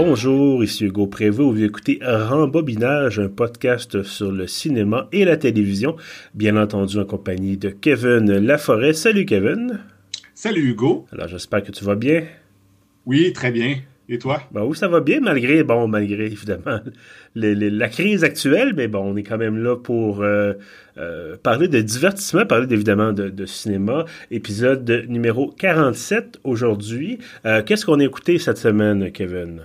Bonjour, ici Hugo Prévost. Vous écoutez Rembobinage, un podcast sur le cinéma et la télévision, bien entendu en compagnie de Kevin Laforêt. Salut Kevin. Salut Hugo. Alors j'espère que tu vas bien. Oui, très bien. Et toi? Ben oui, ça va bien, malgré, bon, malgré évidemment la crise actuelle, mais bon, on est quand même là pour euh, euh, parler de divertissement, parler évidemment de, cinéma. Épisode numéro 47 aujourd'hui. Euh, qu'est-ce qu'on a écouté cette semaine, Kevin?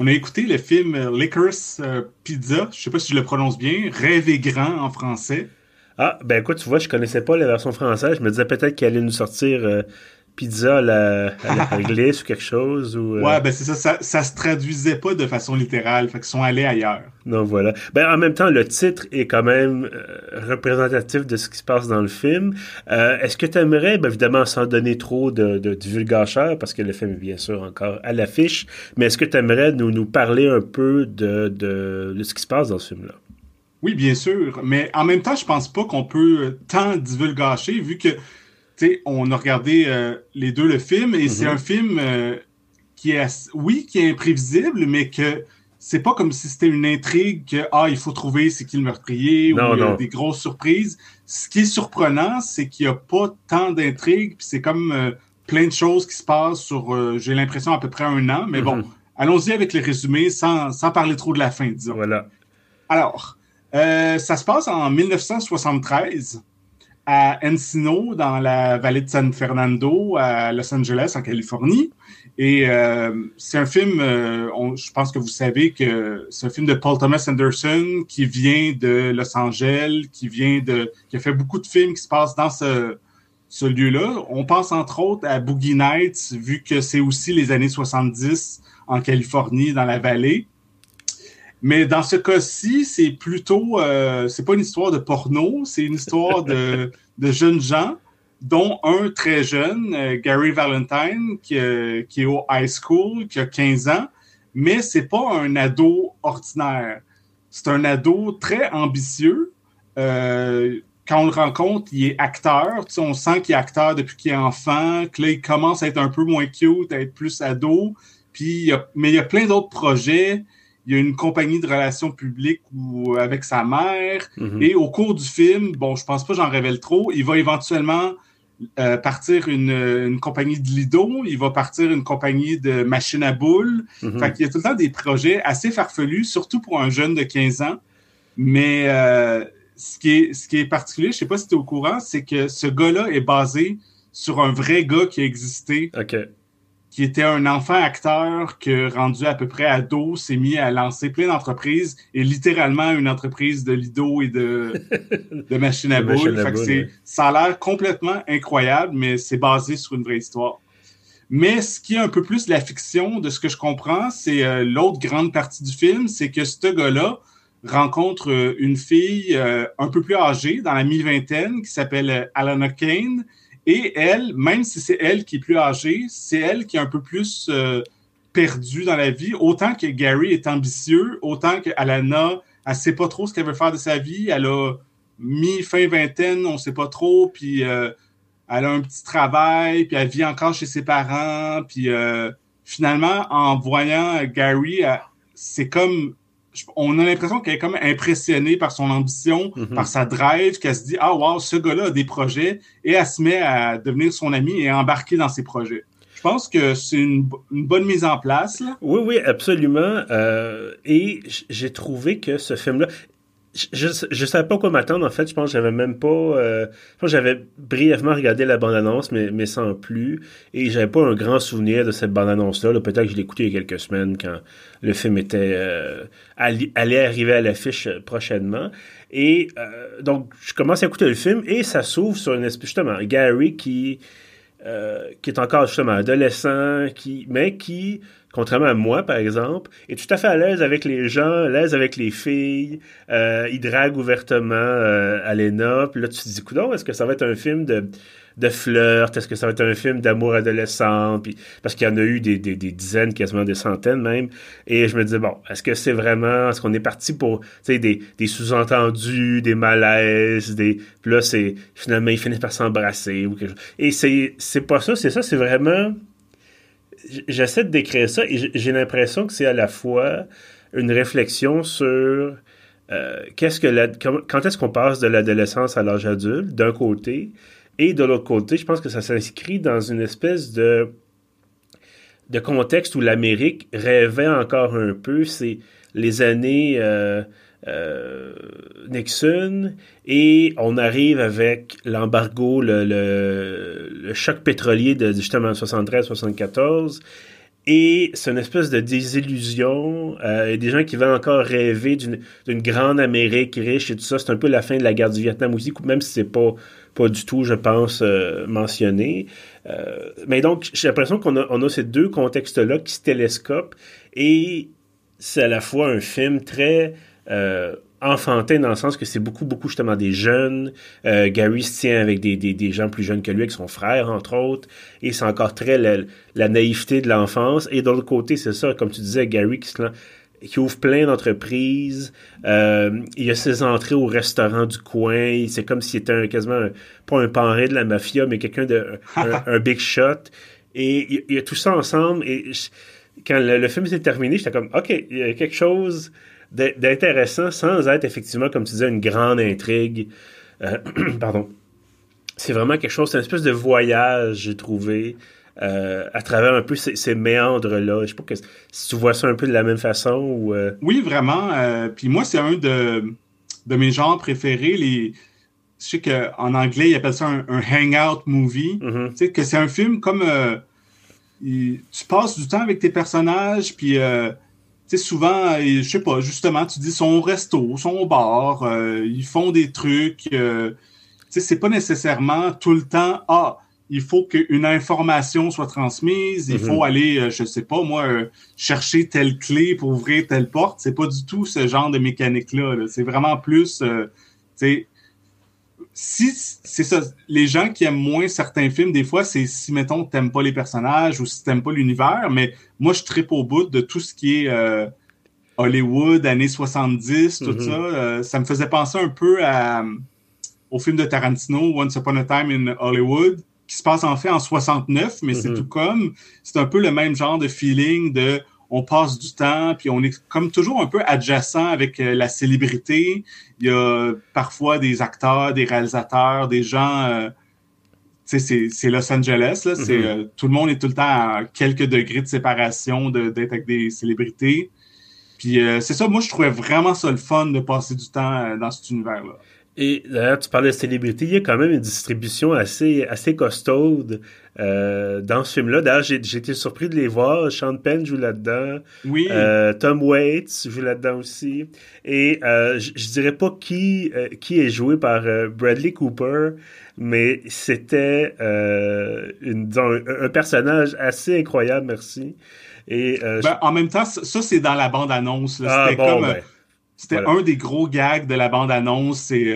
On a écouté le film Licorice Pizza, je sais pas si je le prononce bien, Rêver grand en français. Ah, ben écoute, tu vois, je connaissais pas la version française. Je me disais peut-être qu'elle allait nous sortir pizza à la, glisse ou quelque chose. Ou, euh, Ouais, ben c'est ça, ça, ça se traduisait pas de façon littérale, fait qu'ils sont allés ailleurs. Non, voilà. Ben en même temps, le titre est quand même euh, représentatif de ce qui se passe dans le film. Euh, est-ce que tu aimerais, ben, évidemment, sans donner trop de, de parce que le film est bien sûr encore à l'affiche, mais est-ce que tu aimerais nous, nous parler un peu de, de, de ce qui se passe dans ce film-là? Oui, bien sûr, mais en même temps, je pense pas qu'on peut tant divulgacher, vu que on a regardé euh, les deux le film et c'est mhm. un film euh, qui est, oui, qui est imprévisible, mais que c'est pas comme si c'était une intrigue que ah il faut trouver c'est qui le meurtrier ou euh, des grosses surprises. Ce qui est surprenant, c'est qu'il n'y a pas tant d'intrigues, puis c'est comme plein de choses qui se passent sur, j'ai l'impression à peu près un an, mais bon, mhm. allons-y avec les résumés sans, sans parler trop de la fin, disons. Voilà. Alors, ça se passe en 1973 à Encino, dans la vallée de San Fernando, à Los Angeles, en Californie. Et euh, c'est un film, euh, je pense que vous savez que c'est un film de Paul Thomas Anderson qui vient de Los Angeles, qui vient de, qui a fait beaucoup de films qui se passent dans ce, ce lieu-là. On pense entre autres à Boogie Nights, vu que c'est aussi les années 70 en Californie, dans la vallée. Mais dans ce cas-ci, c'est plutôt, euh, c'est pas une histoire de porno, c'est une histoire de, de, jeunes gens, dont un très jeune, euh, Gary Valentine, qui, euh, qui, est au high school, qui a 15 ans, mais c'est pas un ado ordinaire. C'est un ado très ambitieux. Euh, quand on le rencontre, il est acteur. Tu sais, on sent qu'il est acteur depuis qu'il est enfant, que là, il commence à être un peu moins cute, à être plus ado. Puis, mais il y a plein d'autres projets il y a une compagnie de relations publiques ou avec sa mère. Mhm. Et au cours du film, bon, je pense pas j'en révèle trop, il va éventuellement euh, partir une, compagnie de Lido, il va partir une compagnie de machines à boules. Mhm. Fait qu'il y a tout le temps des projets assez farfelus, surtout pour un jeune de 15 ans. Mais euh, ce, qui est, ce qui est particulier, je sais pas si tu es au courant, c'est que ce gars-là est basé sur un vrai gars qui a existé. OK qui était un enfant acteur que, rendu à peu près ado, s'est mis à lancer plein d'entreprises et littéralement une entreprise de lido et de, de machines à boules. Ça a l'air complètement incroyable, mais c'est basé sur une vraie histoire. Mais ce qui est un peu plus la fiction, de ce que je comprends, c'est euh, l'autre grande partie du film, c'est que ce gars-là rencontre euh, une fille euh, un peu plus âgée, dans la mi-vingtaine, qui s'appelle Alana Kane, et elle, même si c'est elle qui est plus âgée, c'est elle qui est un peu plus euh, perdue dans la vie. Autant que Gary est ambitieux, autant qu'Alana, elle sait pas trop ce qu'elle veut faire de sa vie. Elle a mis fin vingtaine, on sait pas trop, puis euh, elle a un petit travail, puis elle vit encore chez ses parents, puis euh, finalement, en voyant Gary, c'est comme on a l'impression qu'elle est comme impressionnée par son ambition, mhm. par sa drive, qu'elle se dit Ah, wow, ce gars-là a des projets, et elle se met à devenir son ami et à embarquer dans ses projets. Je pense que c'est une, bonne mise en place. Oui, oui, absolument. Euh, et j'ai trouvé que ce film-là, je, je savais pas quoi m'attendre en fait. Je pense que j'avais même pas. Euh, j'avais brièvement regardé la bande-annonce, mais, sans plus. Et j'avais pas un grand souvenir de cette bande-annonce-là. Peut-être que je l'ai écouté il y a quelques semaines quand le film était euh, allait arriver à l'affiche prochainement. Et euh, donc je commence à écouter le film et ça s'ouvre sur une espèce justement Gary qui euh, est encore justement adolescent, mais qui contrairement à moi, par exemple, est tout à fait à l'aise avec les gens, à l'aise avec les filles. Euh, il drague ouvertement euh, Alena. Puis là, tu te dis, coudon, est-ce que ça va être un film de, de flirt? Est-ce que ça va être un film d'amour adolescent? Puis, parce qu'il y en a eu des, des, des, dizaines, quasiment des centaines même. Et je me dis, bon, est-ce que c'est vraiment... Est-ce qu'on est parti pour des, des sous-entendus, des malaises, des... Puis là, c'est... Finalement, ils finissent par s'embrasser ou quelque chose. Et c'est, c'est pas ça, c'est ça, c'est vraiment j'essaie de décrire ça et j'ai l'impression que c'est à la fois une réflexion sur euh, qu'est-ce que la, quand est-ce qu'on passe de l'adolescence à l'âge adulte, d'un côté, et de l'autre côté, je pense que ça s'inscrit dans une espèce de, de contexte où l'Amérique rêvait encore un peu. C'est les années euh, euh, Nixon et on arrive avec l'embargo, le, choc pétrolier de justement 73-74 et c'est une espèce de désillusion. Euh, des gens qui veulent encore rêver d'une grande Amérique riche et tout ça. C'est un peu la fin de la guerre du Vietnam aussi, même si c'est pas, pas du tout, je pense, euh, mentionné. Mais donc, j'ai l'impression qu'on a, on a ces deux contextes-là qui se télescopent et c'est à la fois un film très euh, enfantin dans le sens que c'est beaucoup, beaucoup justement des jeunes. Euh, Gary se tient avec des, des, des, gens plus jeunes que lui, avec son frère, entre autres. Et c'est encore très la, naïveté de l'enfance. Et de l'autre côté, c'est ça, comme tu disais, Gary qui, ouvre plein d'entreprises. Euh, il a ses entrées au restaurant du coin. C'est comme s'il était un, quasiment, pas un parrain de la mafia, mais quelqu'un de un, big shot. Et il, y a tout ça ensemble. Et quand le, le film s'est terminé, j'étais comme, OK, il y a quelque chose d'intéressant sans être effectivement, comme tu disais, une grande intrigue. Euh, pardon. C'est vraiment quelque chose, c'est une espèce de voyage, j'ai trouvé, euh, à travers un peu ces, méandres-là. Je sais pas que, si tu vois ça un peu de la même façon ou. Euh, oui, vraiment. Puis moi, c'est un de, de mes genres préférés. Les, je sais qu'en anglais, ils appellent ça un, hangout movie. Mm-hmm. Tu sais, que c'est un film comme. tu passes du temps avec tes personnages, puis sais, souvent, je sais pas, justement, tu dis son resto, son bar, euh, ils font des trucs. Euh, tu sais, c'est pas nécessairement tout le temps, ah, il faut qu'une information soit transmise, il faut aller, euh, je sais pas, moi, chercher telle clé pour ouvrir telle porte. C'est pas du tout ce genre de mécanique-là. -là, c'est vraiment plus, tu sais, si c'est ça, les gens qui aiment moins certains films, des fois, c'est si, mettons, t'aimes pas les personnages ou si t'aimes pas l'univers, mais moi, je tripe au bout de tout ce qui est euh, Hollywood, années 70, tout mm-hmm. ça. Euh, ça me faisait penser un peu à, au film de Tarantino, Once Upon a Time in Hollywood, qui se passe en fait en 69, mais c'est mm-hmm. tout comme. C'est un peu le même genre de feeling de on passe du temps, puis on est comme toujours un peu adjacent avec euh, la célébrité. Il y a parfois des acteurs, des réalisateurs, des gens. Euh, c'est Los Angeles, là. Mm-hmm. Euh, tout le monde est tout le temps à quelques degrés de séparation d'être avec des célébrités. Puis c'est ça, moi je trouvais vraiment ça le fun de passer du temps dans cet univers-là. Et d'ailleurs, tu parlais de célébrité, il y a quand même une distribution assez, assez costaude euh, dans ce film-là. D'ailleurs, j'ai, été surpris de les voir. Sean Penn joue là-dedans. Oui. Euh, Tom Waits joue là-dedans aussi. Et euh, je, dirais pas qui, qui est joué par Bradley Cooper, mais c'était une, un, personnage assez incroyable, merci. Et, ben, En même temps, ça, c'est dans la bande-annonce. Ah, c'était comme... Ben, c'était un des gros gags de la bande-annonce. C'est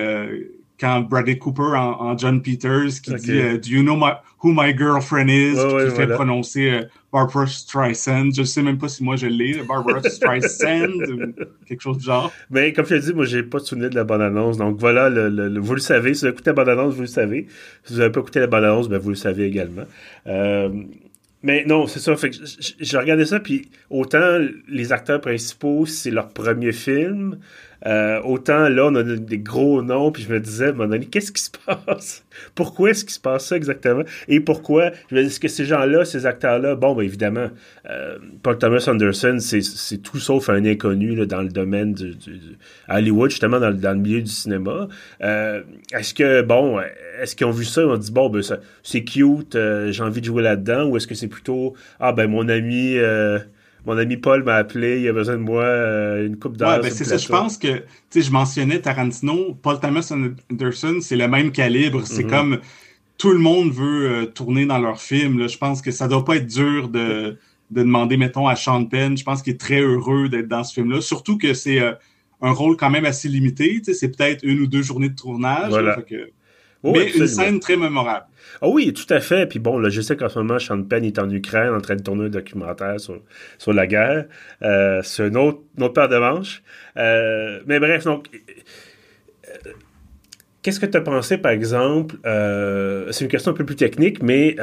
quand Bradley Cooper en, John Peters qui dit euh, Do you know who my girlfriend is? qui fait prononcer euh, Barbara Streisand. Je sais même pas si moi je l'ai, Barbara Streisand ou quelque chose du genre. Mais comme je l'ai dit, moi j'ai pas de souvenir de la bande-annonce. Donc voilà, le, vous le savez. Si vous avez écouté la bande-annonce, vous le savez. Si vous n'avez pas écouté la bande-annonce, ben, vous le savez également. Mais non, c'est ça. Fait que j'ai regardé ça, puis autant les acteurs principaux, c'est leur premier film. Euh, autant là, on a des gros noms, puis je me disais, mon qu'est-ce qui se passe? Pourquoi est-ce qu'il se passe ça exactement? Et pourquoi? Je me dis, est-ce que ces gens-là, ces acteurs-là, bon, ben évidemment, euh, Paul Thomas Anderson, c'est tout sauf un inconnu là, dans le domaine du, Hollywood, justement, dans, dans, le milieu du cinéma. Euh, est-ce que, bon, est-ce qu'ils ont vu ça? Et ont dit, bon, ben c'est cute, j'ai envie de jouer là-dedans, ou est-ce que c'est plutôt, ah ben mon ami mon ami Paul m'a appelé, il a besoin de moi euh, une coupe d'heure. Ouais, ben c'est ça, je pense que, tu sais, je mentionnais Tarantino, Paul Thomas Anderson, c'est le même calibre. C'est mhm. comme tout le monde veut euh, tourner dans leur film. Là. Je pense que ça doit pas être dur de, de demander, mettons, à Sean Penn. Je pense qu'il est très heureux d'être dans ce film-là. Surtout que c'est euh, un rôle quand même assez limité. Tu sais, c'est peut-être une ou deux journées de tournage. Voilà. Mais une scène très mémorable. Ah oui, tout à fait. Puis bon, là, je sais qu'en ce moment, Sean Penn est en Ukraine en train de tourner un documentaire sur, sur la guerre. Euh, c'est une autre, autre paire de manches. Euh, mais bref, donc, euh, qu'est-ce que tu as pensé, par exemple, c'est une question un peu plus technique, mais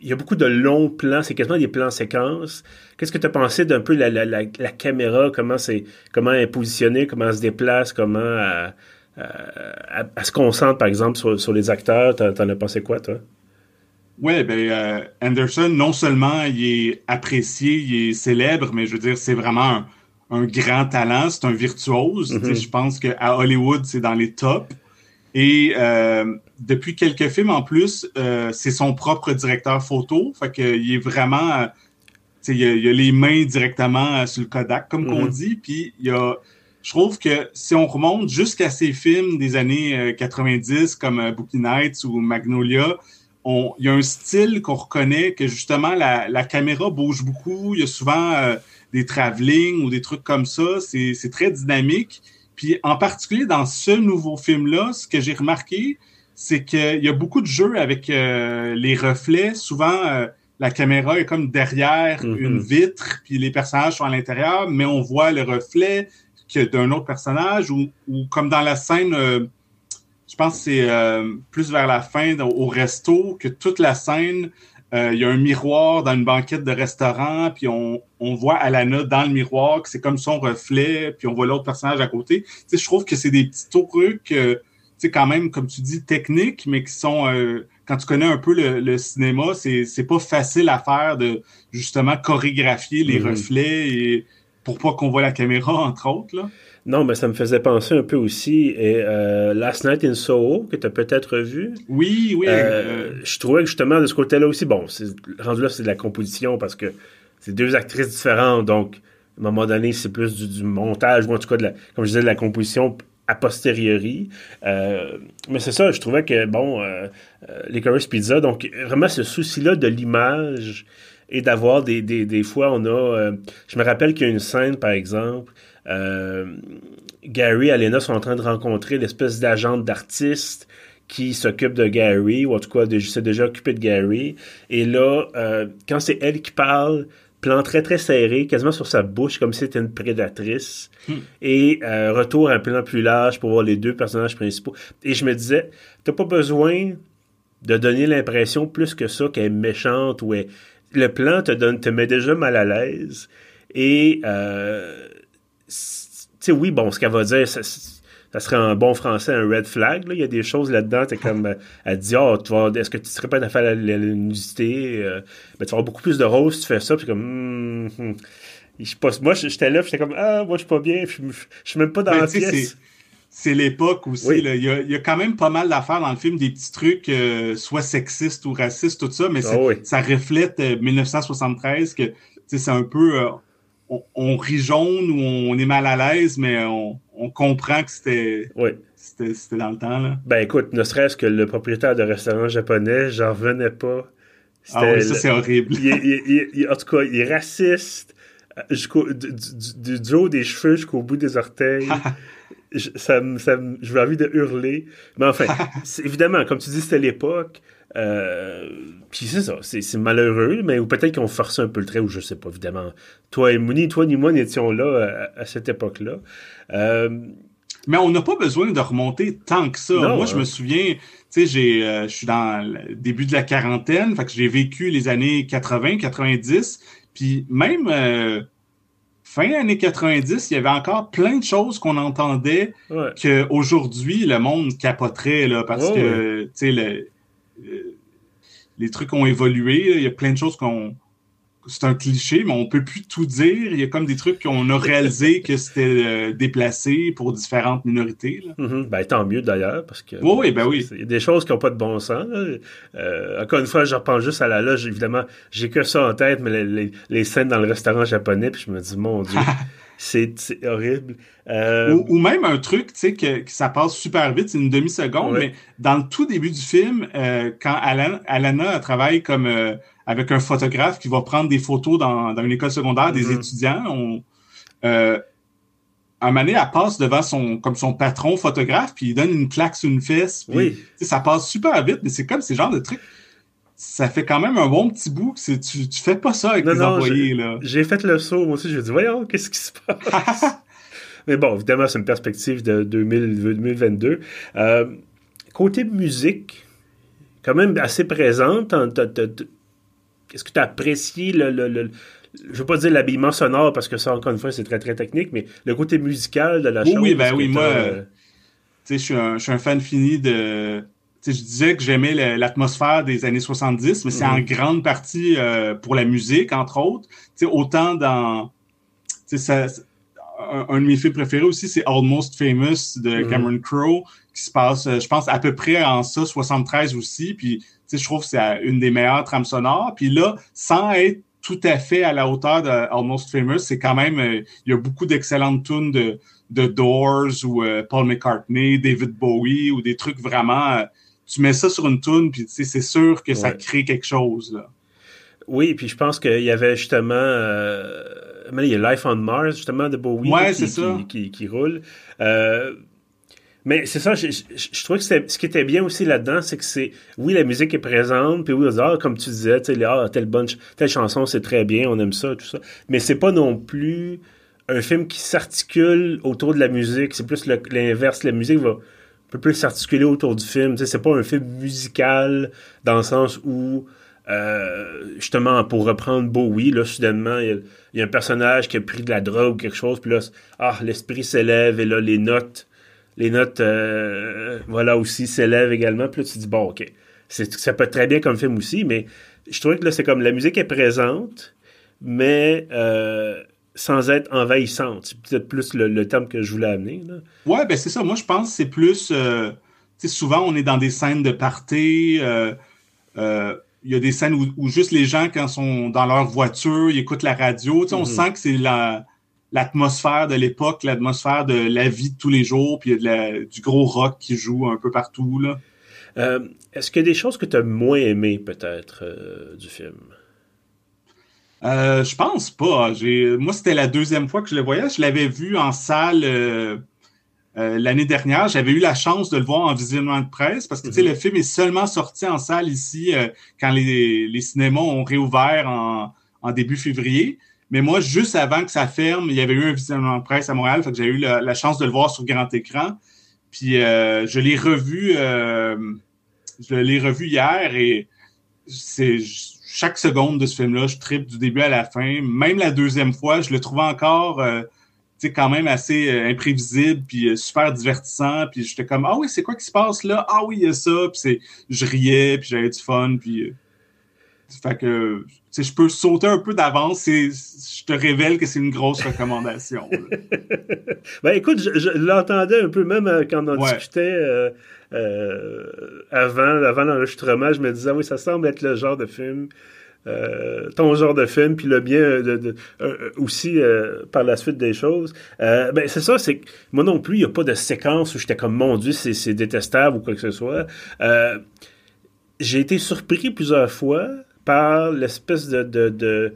il y a beaucoup de longs plans, c'est quasiment des plans séquences. Qu'est-ce que tu as pensé d'un peu la, la, la, la, caméra, comment c'est comment elle est positionnée, comment elle se déplace, comment elle, elle, se concentre, par exemple, sur, sur les acteurs? T'en, as pensé quoi, toi? Oui, ben euh, Anderson, non seulement il est apprécié, il est célèbre, mais je veux dire, c'est vraiment un, un grand talent, c'est un virtuose. Mm-hmm. Je pense qu'à Hollywood, c'est dans les tops. Et euh, depuis quelques films en plus, euh, c'est son propre directeur photo. Fait qu'il est vraiment. Euh, il a, il a les mains directement sur le Kodak, comme qu'on mm-hmm. dit. Puis il a. Je trouve que si on remonte jusqu'à ces films des années 90 comme Bookie Nights ou Magnolia, il y a un style qu'on reconnaît que justement la, la, caméra bouge beaucoup. Il y a souvent des travelling ou des trucs comme ça. C'est très dynamique. Puis en particulier dans ce nouveau film-là, ce que j'ai remarqué, c'est qu'il y a beaucoup de jeux avec euh, les reflets. Souvent, euh, la caméra est comme derrière mm-hmm. une vitre, puis les personnages sont à l'intérieur, mais on voit le reflet d'un autre personnage, ou, ou, comme dans la scène, euh, je pense que c'est plus vers la fin au resto, que toute la scène euh, il y a un miroir dans une banquette de restaurant, puis on, on voit Alana dans le miroir, que c'est comme son reflet, puis on voit l'autre personnage à côté. Tu sais, je trouve que c'est des petits trucs, euh, tu sais, quand même, comme tu dis, techniques, mais qui sont, euh, quand tu connais un peu le, le cinéma, c'est pas facile à faire de justement chorégraphier les mm-hmm. reflets et pour pas qu'on voit la caméra, entre autres. Là? Non, mais ça me faisait penser un peu aussi et euh, Last Night in Soho, que tu as peut-être vu. Oui, oui. Euh, je trouvais que justement de ce côté-là aussi, bon, rendu là, c'est de la composition parce que c'est deux actrices différentes, donc à un moment donné, c'est plus du, montage, ou en tout cas, de la, comme je disais, de la composition a posteriori. Euh, mais c'est ça, je trouvais que, bon, euh, euh les Chorus Pizza, donc vraiment ce souci-là de l'image et d'avoir des, des, des, fois, on a... je me rappelle qu'il y a une scène, par exemple, euh, Gary et Alena sont en train de rencontrer l'espèce d'agente d'artiste qui s'occupe de Gary, ou en tout cas s'est déjà occupé de Gary. Et là, euh, quand c'est elle qui parle, plan très très serré, quasiment sur sa bouche, comme si c'était une prédatrice. Hmm. Et euh, retour à un plan plus large pour voir les deux personnages principaux. Et je me disais, t'as pas besoin de donner l'impression plus que ça qu'elle est méchante ou le plan te donne te met déjà mal à l'aise. Et euh, sais, oui, bon, ce qu'elle va dire, ça, serait un bon français, un red flag. Là. Il y a des choses là-dedans. C'est comme, euh, elle dit, oh, tu vas, est-ce que tu serais pas à faire la, la, nudité? Euh, ben, tu vas avoir beaucoup plus de rose si tu fais ça. Puis comme, hmm. Je pas, moi, j'étais là, j'étais comme, ah, moi, je suis pas bien, je, je suis même pas dans ben, la pièce. C'est l'époque aussi. Il, y a, il, y a, quand même pas mal d'affaires dans le film, des petits trucs, euh, soit sexistes ou racistes, tout ça, mais ah ça reflète 1973 que c'est un peu on, rit jaune ou on est mal à l'aise, mais on, comprend que c'était c'était dans le temps. Là. Ben écoute, ne serait-ce que le propriétaire de restaurant japonais, j'en revenais pas. Ah oui, ça c'est horrible. en tout cas, il est raciste euh, du, du, haut des cheveux jusqu'au bout des orteils. je, ça, ça, je envie de hurler. Mais enfin, évidemment, comme tu dis, c'était l'époque. Euh, puis c'est ça, c'est malheureux, mais ou peut-être qu'on forçait un peu le trait, ou je sais pas, évidemment. Toi et ni toi ni moi n'étions là à, cette époque-là. Euh, mais on n'a pas besoin de remonter tant que ça. moi, je me hein. souviens, tu sais, euh, je suis dans le début de la quarantaine, fait que j'ai vécu les années 80, 90, puis même fin années 90, il y avait encore plein de choses qu'on entendait qu'aujourd'hui, le monde capoterait, là, parce que, tu sais, le euh, les trucs ont évolué. Il y a plein de choses qu'on. C'est un cliché, mais on peut plus tout dire. Il y a comme des trucs qu'on a réalisé que c'était euh, déplacé pour différentes minorités. Mm-hmm. ben, tant mieux d'ailleurs, parce que. Oui, ben oui. Il y a des choses qui n'ont pas de bon sens. Euh, encore une fois, je repense juste à la loge. Évidemment, j'ai que ça en tête, mais les, les, scènes dans le restaurant japonais, puis je me dis, mon Dieu. C'est horrible. Euh, ou, même un truc, tu sais, que, ça passe super vite, c'est une demi-seconde, mais dans le tout début du film, euh, quand Alana, travaille comme avec un photographe qui va prendre des photos dans, une école secondaire des mm-hmm. étudiants, on, un moment donné, elle passe devant son, comme son patron photographe, puis il donne une claque sur une fesse. Puis, oui. Ça passe super vite, mais c'est comme ces genres de trucs ça fait quand même un bon petit bout que tu, tu fais pas ça avec tes employés. J'ai fait le saut, moi aussi, je me dis, voyons, qu'est-ce qui se passe? Mais bon, évidemment, c'est une perspective de 2022. Euh, côté musique, quand même assez présente. Est-ce que tu as apprécié le, le, le je veux pas dire l'habillement sonore parce que ça encore une fois c'est très très technique mais le côté musical de la oui, chose oui ben oui moi euh, je suis un, un fan fini de je disais que j'aimais l'atmosphère des années 70, mais c'est en mhm. grande partie euh, pour la musique, entre autres. sais autant dans. Ça, un, un, de mes films préférés aussi, c'est Almost Famous de mhm. Cameron Crowe, qui se passe, euh, je pense, à peu près en ça, 73 aussi. Puis, je trouve que c'est une des meilleures trames sonores. Puis là, sans être tout à fait à la hauteur de Almost Famous, c'est quand même, euh, il y a beaucoup d'excellentes tunes de, de Doors ou euh, Paul McCartney, David Bowie ou des trucs vraiment. tu mets ça sur une tune, puis c'est sûr que ça crée quelque chose. Là. Oui, puis je pense qu'il y avait justement il y a Life on Mars, justement, de Bowie qui, qui, roule. Euh, mais c'est ça, je, je, trouvais que ce qui était bien aussi là-dedans, c'est que c'est, oui, la musique est présente, puis oui, ah, comme tu disais, tu sais, ah, telle, bonne, telle chanson, c'est très bien, on aime ça, tout ça. Mais c'est pas non plus un film qui s'articule autour de la musique, c'est plus l'inverse, la musique va un peu plus s'articuler autour du film, tu sais, c'est pas un film musical dans le sens où euh, justement, pour reprendre Bowie, là, soudainement, il y, a, un personnage qui a pris de la drogue ou quelque chose, puis là, ah, l'esprit s'élève, et là, les notes, les notes, euh, voilà, aussi s'élèvent également, puis là, tu te dis, bon, ok, ça peut être très bien comme film aussi, mais je trouvais que là, c'est comme, la musique est présente, mais euh, sans être envahissante. C'est peut-être plus le, terme que je voulais amener, là. Ouais, ben c'est ça. Moi, je pense que c'est plus, sais, souvent, on est dans des scènes de party, il y a des scènes où, juste les gens, quand ils sont dans leur voiture, ils écoutent la radio. On mhm. sent que c'est l'atmosphère de l'époque, l'atmosphère de la vie de tous les jours, puis il y a du gros rock qui joue un peu partout. Là. Euh, est-ce qu'il y a des choses que tu as moins aimées, peut-être, euh, du film? Euh, je pense pas. Moi, c'était la deuxième fois que je le voyais. Je l'avais vu en salle euh, l'année dernière, j'avais eu la chance de le voir en visionnement de presse parce que mhm. le film est seulement sorti en salle ici euh, quand les, les, cinémas ont réouvert en, en, début février. Mais moi, juste avant que ça ferme, il y avait eu un visionnement de presse à Montréal, fait que j'ai eu la, chance de le voir sur grand écran. Puis euh, je l'ai revu, je l'ai revu hier et c'est chaque seconde de ce film-là, je tripe du début à la fin. Même la deuxième fois, je le trouvais encore c'est quand même assez euh, imprévisible puis euh, super divertissant puis j'étais comme ah oui c'est quoi qui se passe là? Ah oui il y a ça puis c'est je riais puis j'avais du fun puis euh, fait que je peux sauter un peu d'avance je te révèle que c'est une grosse recommandation ben écoute je, l'entendais un peu même quand on discutait avant avant l'enregistrement je me disais ah oui ça semble être le genre de film euh, ton genre de film, puis le bien de, euh, aussi euh, par la suite des choses. ben c'est ça, c'est moi non plus, il n'y a pas de séquence où j'étais comme mon Dieu, c'est détestable ou quoi que ce soit. J'ai été surpris plusieurs fois par l'espèce de,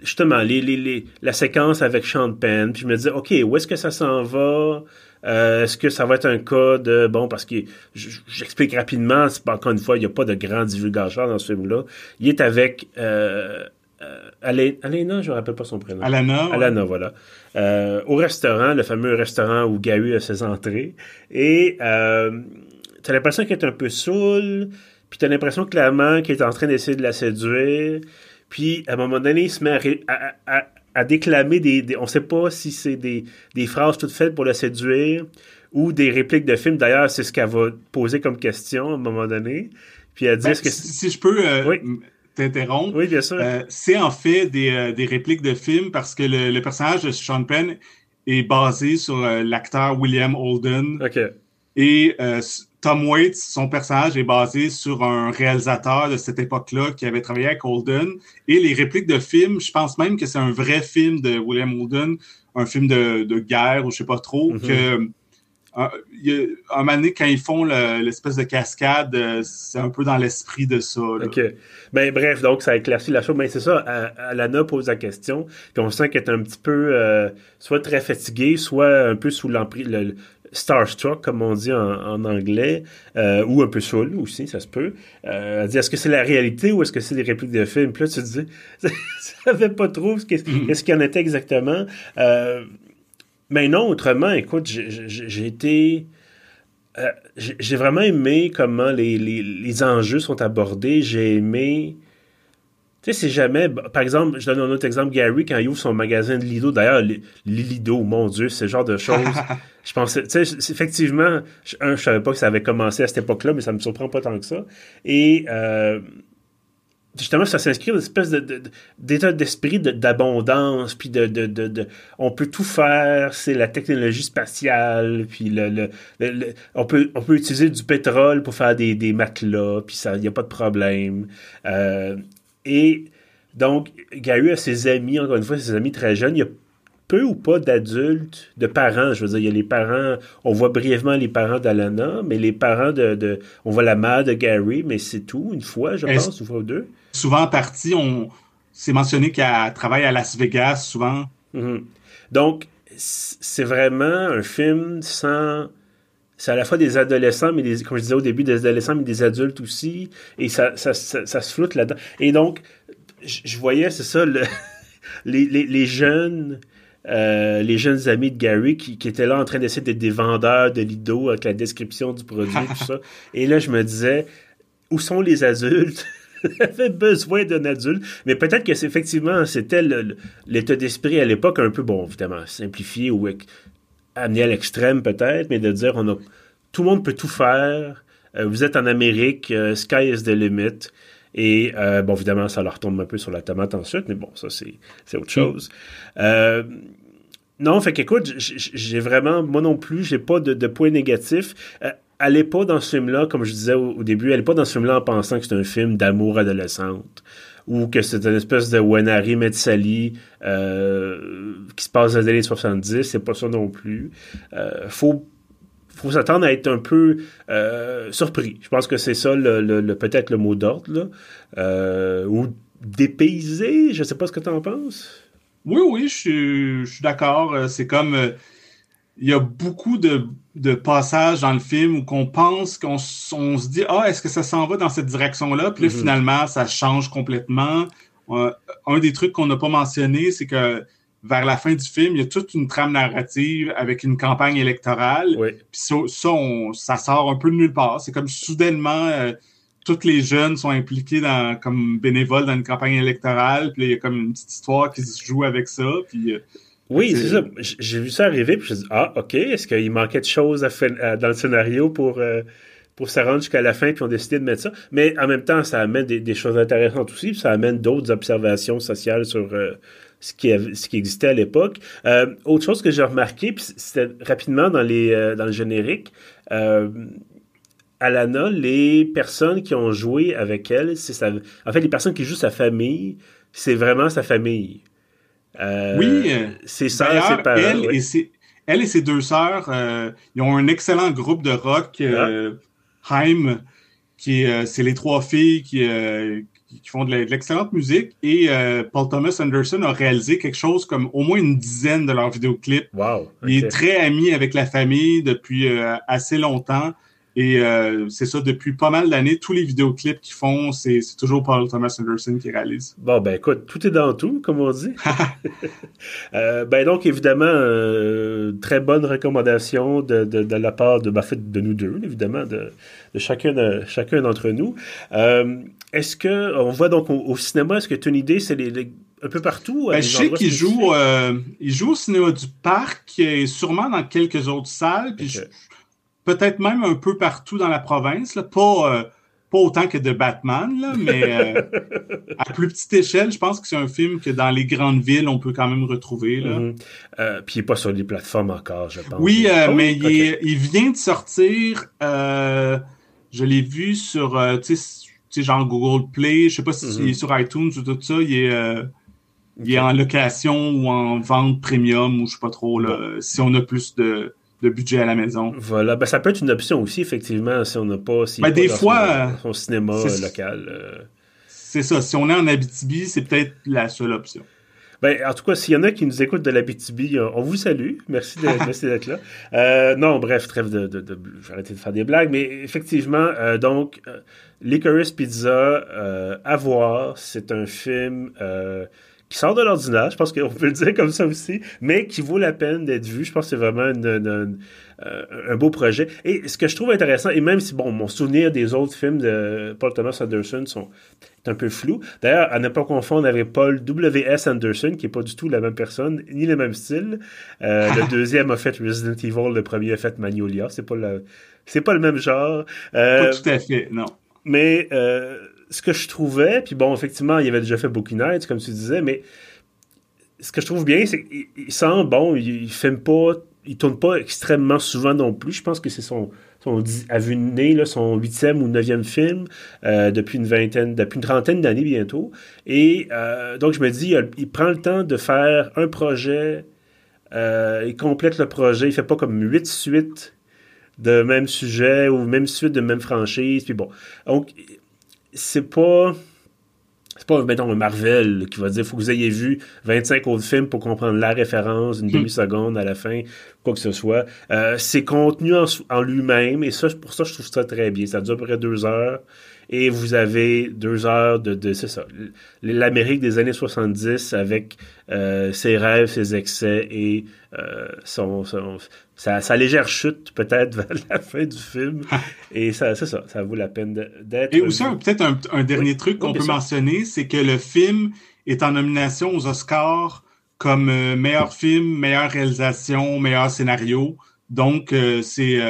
justement les, les, les, la séquence avec Sean. Puis je me disais, OK, où est-ce que ça s'en va? Euh, est-ce que ça va être un cas de bon parce que j'explique rapidement, encore une fois, il n'y a pas de grand divulgateur dans ce film-là. Il est avec euh, euh Alena, je ne me rappelle pas son prénom. Alana. Alana, voilà. Euh, au restaurant, le fameux restaurant où Gahu a ses entrées. Et euh, tu as l'impression qu'il est un peu saoul, puis tu as l'impression clairement qu'il est en train d'essayer de la séduire. Puis, à un moment donné, il se met à, à déclamer des, On ne sait pas si c'est des, des, phrases toutes faites pour le séduire ou des répliques de films. D'ailleurs, c'est ce qu'elle va poser comme question à un moment donné. Puis elle dit ben, que si je peux euh, t'interrompre, oui, bien sûr. Euh, c'est en fait des, euh, des, répliques de films parce que le, le, personnage de Sean Penn est basé sur l'acteur William Holden. OK. Et Tom Waits, son personnage est basé sur un réalisateur de cette époque-là qui avait travaillé avec Holden. Et les répliques de films, je pense même que c'est un vrai film de William Holden, un film de, guerre ou je sais pas trop, que un, un moment donné, quand ils font l'espèce de cascade, euh, c'est un peu dans l'esprit de ça. OK. Ben, bref, donc ça éclaircit la chose. Mais ben, c'est ça, Alana pose la question, puis on sent qu'elle est un petit peu euh, soit très fatiguée, soit un peu sous l'emprise, starstruck, comme on dit en, anglais, euh, ou un peu saoul aussi, ça se peut. Euh, elle dit est-ce que c'est la réalité ou est-ce que c'est des répliques de films? Puis là, tu te dis, ça savais pas trop ce qu'est-ce qu'il y en était exactement. Euh, mais non, autrement, écoute, j'ai été. j'ai vraiment aimé comment les, les, les, enjeux sont abordés. J'ai aimé Tu sais, c'est jamais. Par exemple, je donne un autre exemple, Gary, quand il ouvre son magasin de Lido, d'ailleurs, Lido, mon Dieu, ce genre de choses. je pensais, tu sais, effectivement, un, je savais pas que ça avait commencé à cette époque-là, mais ça me surprend pas tant que ça. Et euh, justement, ça s'inscrit dans une espèce d'état d'esprit d'abondance, puis de, de, on peut tout faire, c'est la technologie spatiale, puis le, on, peut, on peut utiliser du pétrole pour faire des, des matelas, puis ça, il n'y a pas de problème. Euh, et donc, Gary a ses amis, encore une fois, ses amis très jeunes. Il y a peu ou pas d'adultes, de parents, je veux dire, il y a les parents, on voit brièvement les parents d'Alana, mais les parents de, on voit la mère de Gary, mais c'est tout, une fois, je pense, une fois ou deux. Souvent en partie, on, c'est mentionné qu'elle travaille à Las Vegas, souvent? Mhm. Donc, c'est vraiment un film sans c'est à la fois des adolescents, mais des, comme je disais au début, des adolescents, mais des adultes aussi. Et ça, ça, ça, se floute là-dedans. Et donc, je, voyais, c'est ça, les, les, les, jeunes. Euh, les jeunes amis de Gary qui, qui étaient là en train d'essayer d'être des vendeurs de Lido avec la description du produit, tout ça. Et là, je me disais, où sont les adultes? avait besoin d'un adulte. Mais peut-être que c'est effectivement, c'était l'état d'esprit à l'époque un peu, bon, évidemment, simplifié ou amené à l'extrême peut-être, mais de dire on a tout le monde peut tout faire. Euh, vous êtes en Amérique, euh, sky is the limit. Et euh, bon, évidemment, ça leur tombe un peu sur la tomate ensuite, mais bon, ça c'est autre chose. non, fait qu'écoute, j'ai vraiment, moi non plus, j'ai pas de, de points négatifs. elle est pas dans ce film-là, comme je disais au, début, elle est pas dans ce film-là en pensant que c'est un film d'amour adolescente ou que c'est une espèce de Wenari Metsali euh, qui se passe dans les années 70. C'est pas ça non plus. Euh, faut faut s'attendre à être un peu euh, surpris. Je pense que c'est ça le, peut-être le mot d'ordre. Euh, ou dépaysé, je sais pas ce que tu en penses. Oui, oui, je suis d'accord. C'est comme il y a beaucoup de, passages dans le film où qu'on pense qu'on se dit Ah, est-ce que ça s'en va dans cette direction-là? Puis là, mm-hmm. finalement, ça change complètement. Euh, un des trucs qu'on n'a pas mentionné, c'est que vers la fin du film, il y a toute une trame narrative avec une campagne électorale. Puis ça, ça, sort un peu de nulle part. C'est comme soudainement, euh, tous les jeunes sont impliqués dans, comme bénévoles dans une campagne électorale. Puis il y a comme une petite histoire qui se joue avec ça. Puis euh, oui, c'est ça. J'ai vu ça arriver, puis je me dit, ah, OK, est-ce qu'il manquait de choses à dans le scénario pour, euh, pour rendre jusqu'à la fin, puis on décidé de mettre ça. Mais en même temps, ça amène des, choses intéressantes aussi, puis ça amène d'autres observations sociales sur euh, ce, qui ce qui existait à l'époque. Euh, autre chose que j'ai remarqué, puis c'était rapidement dans, les, dans le générique, Alana, les personnes qui ont joué avec elle, c'est en fait, les personnes qui jouent sa famille, c'est vraiment sa famille. Euh, oui. C'est ça, c'est elle, et ses, elle et ses deux sœurs, euh, ils ont un excellent groupe de rock, euh, Heim, qui c'est les trois filles qui, qui font de l'excellente musique. Et Paul Thomas Anderson a réalisé quelque chose comme au moins une dizaine de leurs vidéoclips. Wow, Il est très ami avec la famille depuis assez longtemps. Et euh, c'est ça, depuis pas mal d'années, tous les vidéoclips qu'ils font, c'est toujours Paul Thomas Anderson qui réalise. Bon, ben écoute, tout est dans tout, comme on dit. euh, ben donc, évidemment, euh, très bonne recommandation de, de, de, la part de, ben, de nous deux, évidemment, de, de chacun chacun d'entre nous. Est-ce que, on voit donc au, cinéma, est-ce que tu as une idée, c'est les, un peu partout? Ben, je sais qu'il joue, il joue au cinéma du parc et sûrement dans quelques autres salles. Puis peut-être même un peu partout dans la province, là. Pas, euh, pas autant que de Batman, là, mais euh, à plus petite échelle, je pense que c'est un film que dans les grandes villes, on peut quand même retrouver. Là. Mhm. Euh, puis il n'est pas sur les plateformes encore, je pense. Oui, oh, mais il, vient de sortir. je l'ai vu sur, tu sais, genre Google Play. Je sais pas s'il si est mhm. sur iTunes ou tout ça. Il est, il est en location ou en vente premium ou je sais pas trop. Là, Si on a plus de de budget à la maison. Voilà, ben, ça peut être une option aussi, effectivement, si on n'a pas, si ben, des fois, son, cinéma local. Euh. C'est ça, si on est en Abitibi, c'est peut-être la seule option. Ben, en tout cas, s'il y en a qui nous écoutent de l'Abitibi, on vous salue. Merci d'être là. Euh, non, bref, trêve de, de, de, de faire des blagues, mais effectivement, euh, donc, Licorice Pizza, à voir, c'est un film qui sort de l'ordinaire, je pense qu'on peut le dire comme ça aussi, mais qui vaut la peine d'être vu. Je pense que c'est vraiment une, euh, un beau projet. Et ce que je trouve intéressant, et même si, bon, mon souvenir des autres films de Paul Thomas Anderson sont un peu flou. D'ailleurs, à ne pas confondre avec Paul W.S. Anderson, qui n'est pas du tout la même personne, ni le même style. Euh, le deuxième a fait Resident Evil, le premier a fait Magnolia. C'est pas pas le même genre. Euh, pas tout à fait, non. Mais ce que je trouvais, puis bon, effectivement, il avait déjà fait Bookie Nights, comme tu disais, mais ce que je trouve bien, c'est qu'il sent bon, il, il filme pas il tourne pas extrêmement souvent non plus. Je pense que c'est son, son à vue nez, son huitième ou neuvième film euh, depuis une vingtaine, depuis une trentaine d'années bientôt. Et euh, donc je me dis, il, prend le temps de faire un projet, euh, il complète le projet, il fait pas comme huit suites de même sujet ou même suite de même franchise. Puis bon, donc c'est pas c'est pas, mettons, un Marvel qui va dire faut que vous ayez vu 25 autres films pour comprendre la référence, une hmm. demi-seconde à la fin, quoi que ce soit. Euh, c'est contenu en, lui-même, et ça, pour ça, je trouve ça très bien. Ça dure à peu près deux heures, et vous avez deux heures de, de c'est ça, l'Amérique des années 70 avec euh, ses rêves, ses excès et euh, son, son, sa, légère chute peut-être vers la fin du film. et ça, c'est ça, ça vaut la peine d'être. Et aussi, peut-être un, dernier truc qu'on peut mentionner, c'est que le film est en nomination aux Oscars comme euh, meilleur film, meilleure réalisation, meilleur scénario. Donc, euh, c'est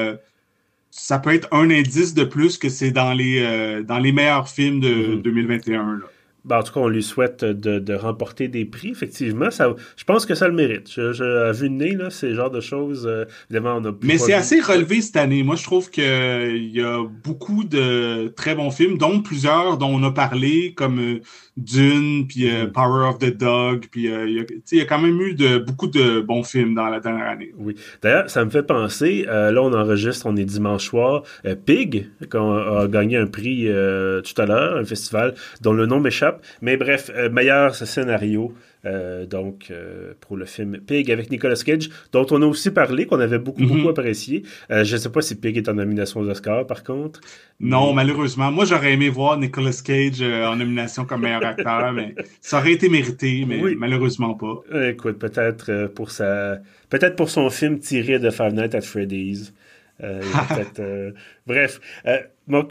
ça peut être un indice de plus que c'est dans les dans les meilleurs films de 2021. Mm-hmm. Là. Ben, en tout cas, on lui souhaite de, remporter des prix, effectivement. Ça, je pense que ça le mérite. Je, à vue de nez, là, ces genres de choses, euh, évidemment, on a Mais c'est assez relevé cette année. Moi, je trouve qu'il y a beaucoup de très bons films, dont plusieurs dont on a parlé, comme euh, Dune, puis euh. Power of the Dog, puis il y, a quand même eu de, beaucoup de bons films dans la dernière année. Oui. D'ailleurs, ça me fait penser, là, on enregistre, on est dimanche soir, Pig, qu'on a gagné un prix tout à l'heure, un festival dont le nom m'échappe mais bref, euh, meilleur scénario. Euh, donc, euh, pour le film Pig avec Nicolas Cage, dont on a aussi parlé, qu'on avait beaucoup, beaucoup mhm. apprécié. je ne sais pas si Pig est en nomination aux Oscars, par contre. Non, malheureusement. Moi, j'aurais aimé voir Nicolas Cage en nomination comme meilleur acteur, mais ça aurait été mérité, mais malheureusement pas. écoute, peut-être pour sa... peut-être pour son film tiré de Five Nights at Freddy's. bref,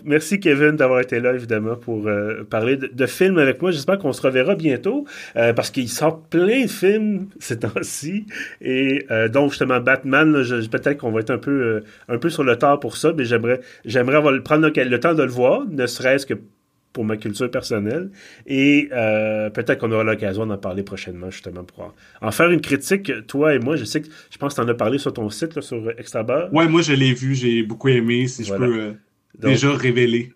merci Kevin d'avoir été là, évidemment, pour euh, parler de, films avec moi. J'espère qu'on se reverra bientôt, euh, parce qu'il sort plein de films ces temps-ci. Et euh, donc, justement, Batman, peut-être qu'on va être un peu, un peu sur le tard pour ça, mais j'aimerais, j'aimerais prendre le, temps de le voir, ne serait-ce que pour ma culture personnelle. Et peut-être qu'on aura l'occasion d'en parler prochainement, justement, pour en, faire une critique, toi et moi. Je sais que je pense que tu en as parlé sur ton site, là, sur Extrabar. Ouais, moi, je l'ai vu, j'ai beaucoup aimé. Si je peux Déjà révélé.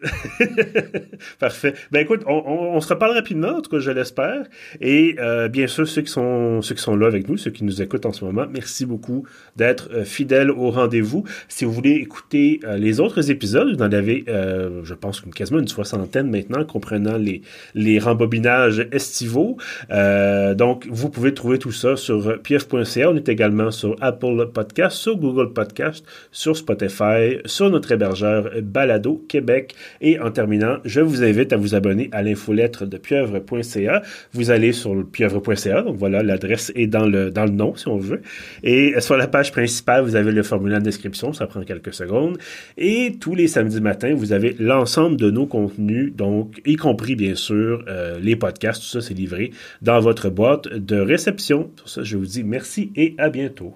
Parfait. Ben écoute, on, se reparle rapidement, en tout cas je l'espère. Et euh, bien sûr, ceux qui sont ceux qui sont là avec nous, ceux qui nous écoutent en ce moment, merci beaucoup d'être euh, fidèles au rendez-vous. Si vous voulez écouter euh, les autres épisodes, vous en avez, je pense, quasiment une soixantaine maintenant, comprenant les les rembobinages estivaux. donc, vous pouvez trouver tout ça sur pf.ca. On est également sur Apple Podcast, sur Google Podcast, sur Spotify, sur notre hébergeur Bal Québec. Et en terminant, je vous invite à vous abonner à l'infolettre de pieuvre.ca. Vous allez sur pieuvre.ca, donc voilà, l'adresse est dans le, nom, si on veut. Et sur la page principale, vous avez le formulaire de description, ça prend quelques secondes. Et tous les samedis matins, vous avez l'ensemble de nos contenus, donc y compris bien sûr euh, les podcasts, tout ça c'est livré dans votre boîte de réception. Pour ça, je vous dis merci et à bientôt.